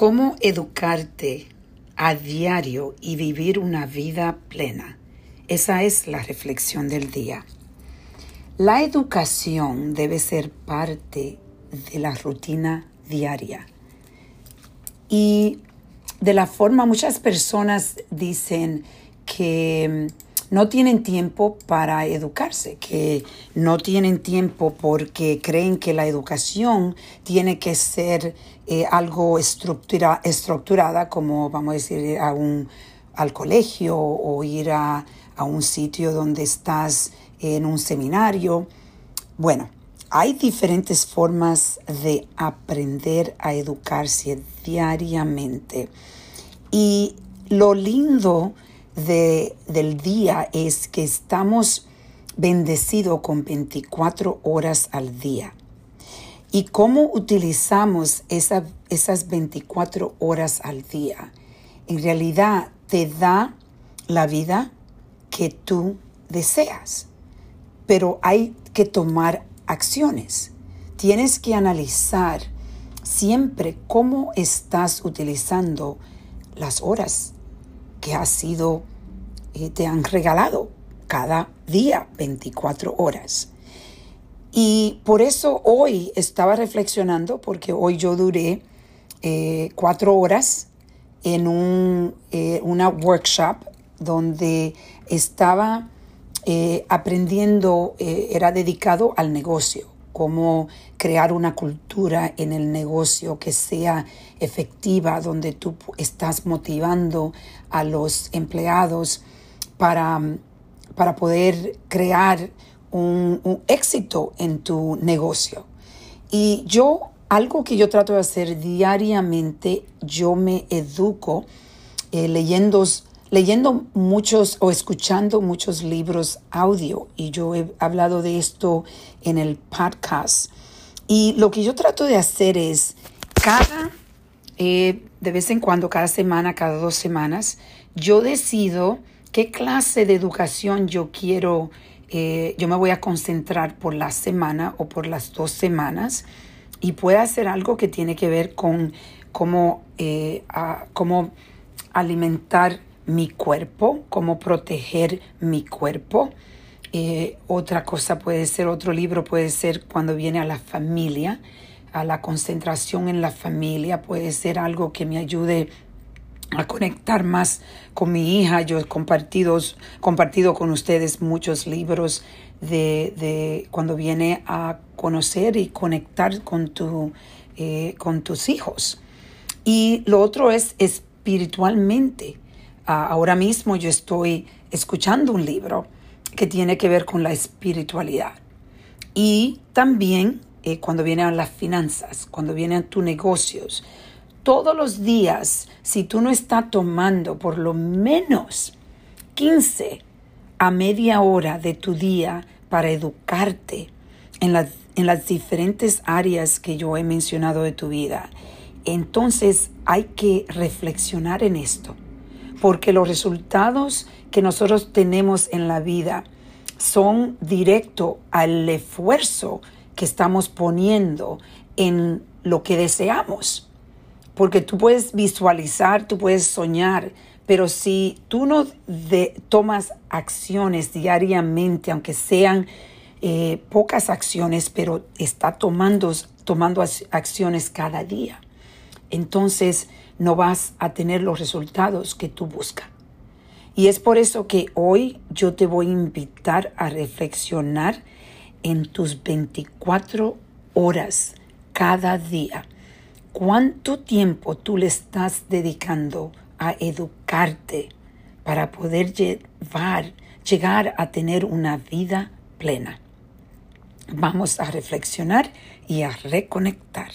¿Cómo educarte a diario y vivir una vida plena? Esa es la reflexión del día. La educación debe ser parte de la rutina diaria. Y de la forma, muchas personas dicen que no tienen tiempo para educarse, que no tienen tiempo porque creen que la educación tiene que ser eh, algo estructura, estructurada, como vamos a decir, a un, al colegio o ir a, a un sitio donde estás en un seminario. Bueno, hay diferentes formas de aprender a educarse diariamente. Y lo lindo del día es que estamos bendecidos con 24 horas al día. ¿Y cómo utilizamos esas 24 horas al día? En realidad te da la vida que tú deseas, pero hay que tomar acciones. Tienes que analizar siempre cómo estás utilizando las horas que has sido, eh, te han regalado cada día 24 horas. Y por eso hoy estaba reflexionando, porque hoy yo duré eh, cuatro horas en un, eh, una workshop donde estaba aprendiendo, era dedicado al negocio cómo crear una cultura en el negocio que sea efectiva, donde tú estás motivando a los empleados para, para poder crear un, éxito en tu negocio. Y yo, algo que yo trato de hacer diariamente, yo me educo eh, leyendo leyendo muchos o escuchando muchos libros audio y yo he hablado de esto en el podcast. Y lo que yo trato de hacer es cada, eh, de vez en cuando, cada semana, cada dos semanas, yo decido qué clase de educación yo quiero, eh, yo me voy a concentrar por la semana o por las dos semanas y puede hacer algo que tiene que ver con cómo, eh, cómo alimentar mi cuerpo, cómo proteger mi cuerpo. Eh, otra cosa puede ser, otro libro puede ser cuando viene a la familia, a la concentración en la familia, puede ser algo que me ayude a conectar más con mi hija. Yo he compartido, compartido con ustedes muchos libros de, de, cuando viene a conocer y conectar con, tu, eh, con tus hijos. Y lo otro es espiritualmente ahora mismo yo estoy escuchando un libro que tiene que ver con la espiritualidad. Y también eh, cuando vienen las finanzas, cuando vienen tus negocios, todos los días, si tú no estás tomando por lo menos 15 a media hora de tu día para educarte en, en las diferentes áreas que yo he mencionado de tu vida, entonces hay que reflexionar en esto porque los resultados que nosotros tenemos en la vida son directo al esfuerzo que estamos poniendo en lo que deseamos. Porque tú puedes visualizar, tú puedes soñar, pero si tú no tomas acciones diariamente, aunque sean eh, pocas acciones, pero está tomando, tomando acciones cada día, entonces no vas a tener los resultados que tú buscas. Y es por eso que hoy yo te voy a invitar a reflexionar en tus 24 horas cada día. ¿Cuánto tiempo tú le estás dedicando a educarte para poder llevar, llegar a tener una vida plena? Vamos a reflexionar y a reconectar.